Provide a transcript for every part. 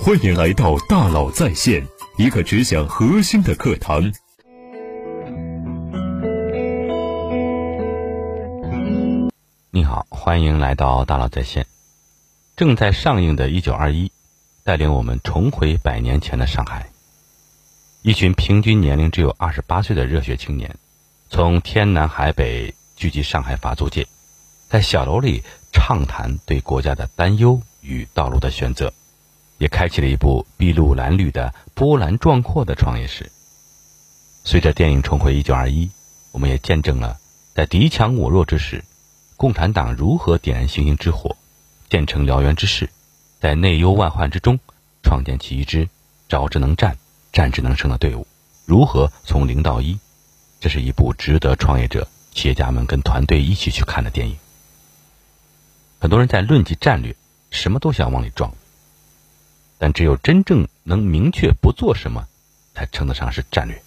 欢迎来到大佬在线，一个只讲核心的课堂。你好，欢迎来到大佬在线。正在上映的《一九二一》，带领我们重回百年前的上海。一群平均年龄只有二十八岁的热血青年，从天南海北聚集上海法租界，在小楼里畅谈对国家的担忧与道路的选择。也开启了一部筚路蓝缕的波澜壮阔的创业史。随着电影重回一九二一，我们也见证了在敌强我弱之时，共产党如何点燃星星之火，建成燎原之势，在内忧外患之中创建起一支招之能战、战之能胜的队伍。如何从零到一？这是一部值得创业者、企业家们跟团队一起去看的电影。很多人在论及战略，什么都想往里装。但只有真正能明确不做什么，才称得上是战略。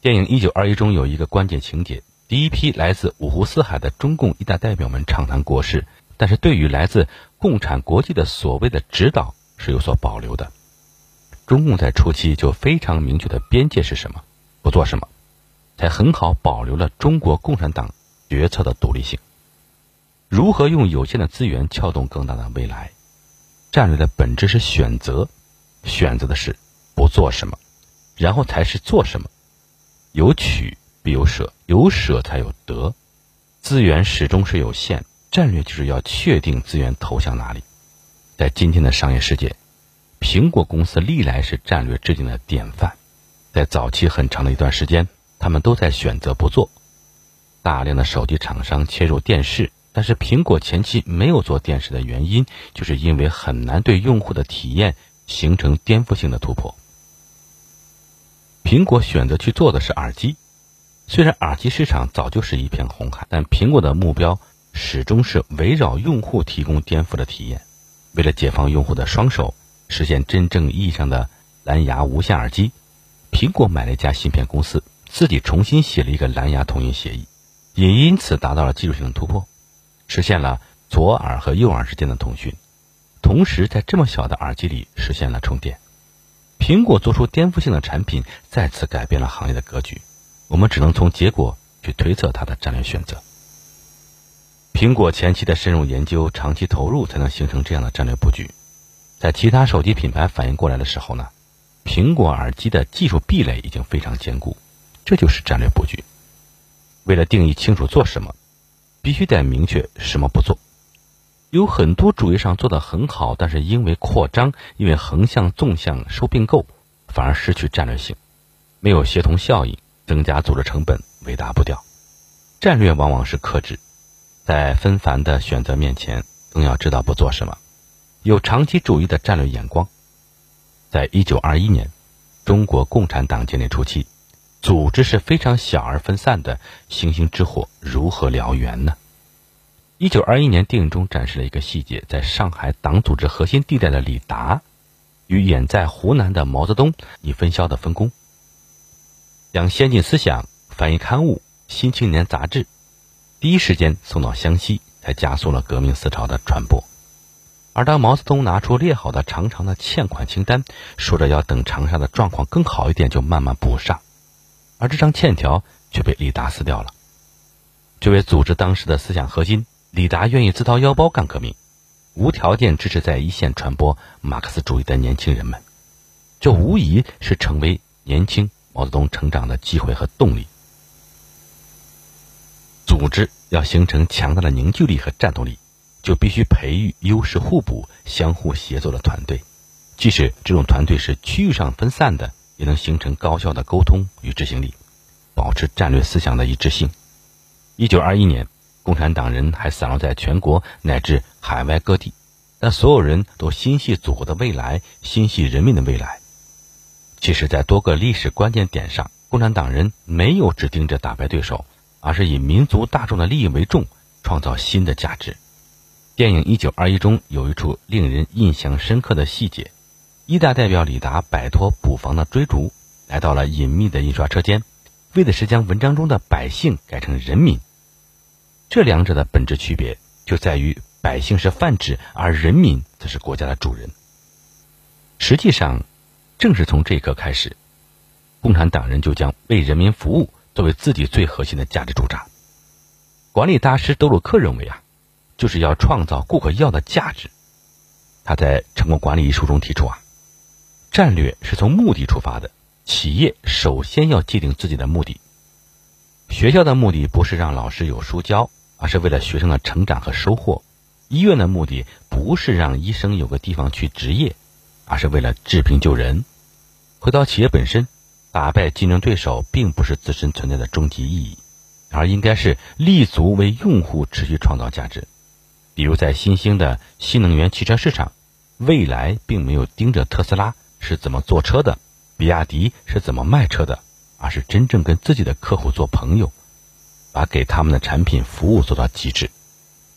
电影《一九二一》中有一个关键情节：第一批来自五湖四海的中共一大代表们畅谈国事，但是对于来自共产国际的所谓的指导是有所保留的。中共在初期就非常明确的边界是什么，不做什么，才很好保留了中国共产党决策的独立性。如何用有限的资源撬动更大的未来？战略的本质是选择，选择的是不做什么，然后才是做什么。有取必有舍，有舍才有得。资源始终是有限，战略就是要确定资源投向哪里。在今天的商业世界，苹果公司历来是战略制定的典范。在早期很长的一段时间，他们都在选择不做。大量的手机厂商切入电视。但是苹果前期没有做电视的原因，就是因为很难对用户的体验形成颠覆性的突破。苹果选择去做的是耳机，虽然耳机市场早就是一片红海，但苹果的目标始终是围绕用户提供颠覆的体验。为了解放用户的双手，实现真正意义上的蓝牙无线耳机，苹果买了一家芯片公司，自己重新写了一个蓝牙通讯协议，也因此达到了技术性的突破。实现了左耳和右耳之间的通讯，同时在这么小的耳机里实现了充电。苹果做出颠覆性的产品，再次改变了行业的格局。我们只能从结果去推测它的战略选择。苹果前期的深入研究、长期投入，才能形成这样的战略布局。在其他手机品牌反应过来的时候呢，苹果耳机的技术壁垒已经非常坚固。这就是战略布局。为了定义清楚做什么。必须得明确什么不做。有很多主业上做得很好，但是因为扩张，因为横向、纵向收并购，反而失去战略性，没有协同效应，增加组织成本，尾大不掉。战略往往是克制，在纷繁的选择面前，更要知道不做什么，有长期主义的战略眼光。在一九二一年，中国共产党建立初期。组织是非常小而分散的，星星之火如何燎原呢？一九二一年电影中展示了一个细节：在上海党组织核心地带的李达，与远在湖南的毛泽东以分销的分工，将先进思想翻译刊物《新青年》杂志，第一时间送到湘西，才加速了革命思潮的传播。而当毛泽东拿出列好的长长的欠款清单，说着要等长沙的状况更好一点，就慢慢补上。而这张欠条却被李达撕掉了。作为组织当时的思想核心，李达愿意自掏腰包干革命，无条件支持在一线传播马克思主义的年轻人们。这无疑是成为年轻毛泽东成长的机会和动力。组织要形成强大的凝聚力和战斗力，就必须培育优势互补、相互协作的团队。即使这种团队是区域上分散的。也能形成高效的沟通与执行力，保持战略思想的一致性。一九二一年，共产党人还散落在全国乃至海外各地，但所有人都心系祖国的未来，心系人民的未来。其实，在多个历史关键点上，共产党人没有只盯着打败对手，而是以民族大众的利益为重，创造新的价值。电影《一九二一》中有一处令人印象深刻的细节。一大代表李达摆脱捕房的追逐，来到了隐秘的印刷车间，为的是将文章中的百姓改成人民。这两者的本质区别就在于百姓是泛指，而人民则是国家的主人。实际上，正是从这一刻开始，共产党人就将为人民服务作为自己最核心的价值主张。管理大师德鲁克认为啊，就是要创造顾客要的价值。他在《成功管理》一书中提出啊，战略是从目的出发的，企业首先要界定自己的目的。学校的目的不是让老师有书教，而是为了学生的成长和收获；医院的目的不是让医生有个地方去执业，而是为了治病救人。回到企业本身，打败竞争对手并不是自身存在的终极意义，而应该是立足为用户持续创造价值。比如在新兴的新能源汽车市场，蔚来并没有盯着特斯拉是怎么坐车的，比亚迪是怎么卖车的，而是真正跟自己的客户做朋友，把给他们的产品服务做到极致，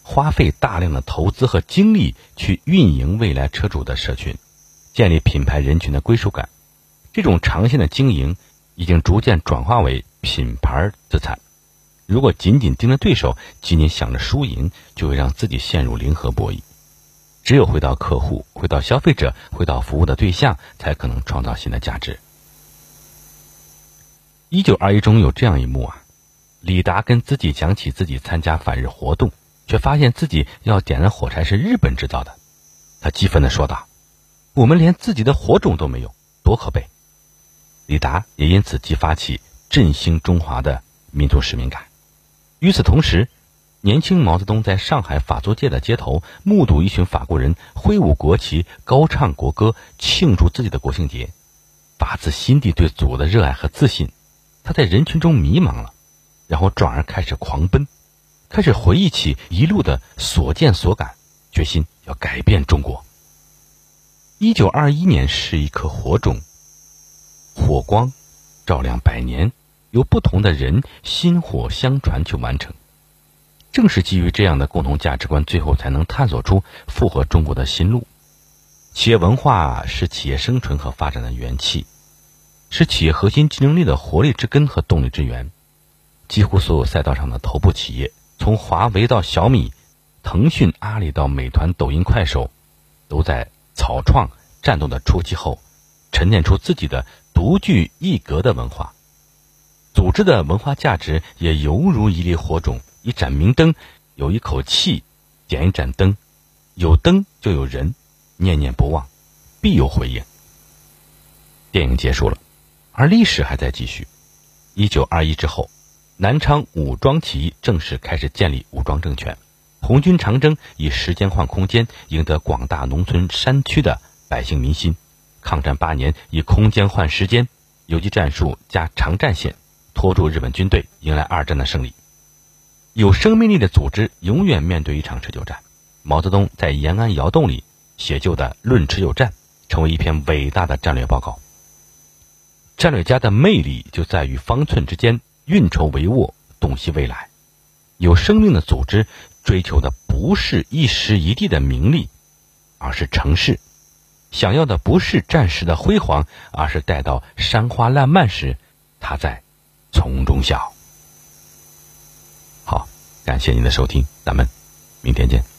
花费大量的投资和精力去运营未来车主的社群，建立品牌人群的归属感。这种长线的经营已经逐渐转化为品牌资产。如果仅仅盯着对手，仅仅想着输赢，就会让自己陷入零和博弈。只有回到客户，回到消费者，回到服务的对象，才可能创造新的价值。一九二一中有这样一幕啊，李达跟自己讲起自己参加反日活动，却发现自己要点的火柴是日本制造的，他激愤的说道：“我们连自己的火种都没有，多可悲！”李达也因此激发起振兴中华的民族使命感。与此同时，年轻毛泽东在上海法租界的街头目睹一群法国人挥舞国旗、高唱国歌，庆祝自己的国庆节，发自心底对祖国的热爱和自信。他在人群中迷茫了，然后转而开始狂奔，开始回忆起一路的所见所感，决心要改变中国。一九二一年是一颗火种，火光照亮百年。由不同的人薪火相传去完成，正是基于这样的共同价值观，最后才能探索出符合中国的新路。企业文化是企业生存和发展的元气，是企业核心竞争力的活力之根和动力之源。几乎所有赛道上的头部企业，从华为到小米、腾讯、阿里到美团、抖音、快手，都在草创战斗的初期后，沉淀出自己的独具一格的文化。组织的文化价值也犹如一粒火种，一盏明灯，有一口气，点一盏灯，有灯就有人，念念不忘，必有回应。电影结束了，而历史还在继续。一九二一之后，南昌武装起义正式开始建立武装政权，红军长征以时间换空间，赢得广大农村山区的百姓民心。抗战八年，以空间换时间，游击战术加长战线。拖住日本军队，迎来二战的胜利。有生命力的组织永远面对一场持久战。毛泽东在延安窑洞里写就的《论持久战》，成为一篇伟大的战略报告。战略家的魅力就在于方寸之间运筹帷幄，洞悉未来。有生命的组织追求的不是一时一地的名利，而是成事；想要的不是战时的辉煌，而是待到山花烂漫时，他在。丛中笑。感谢您的收听，咱们明天见。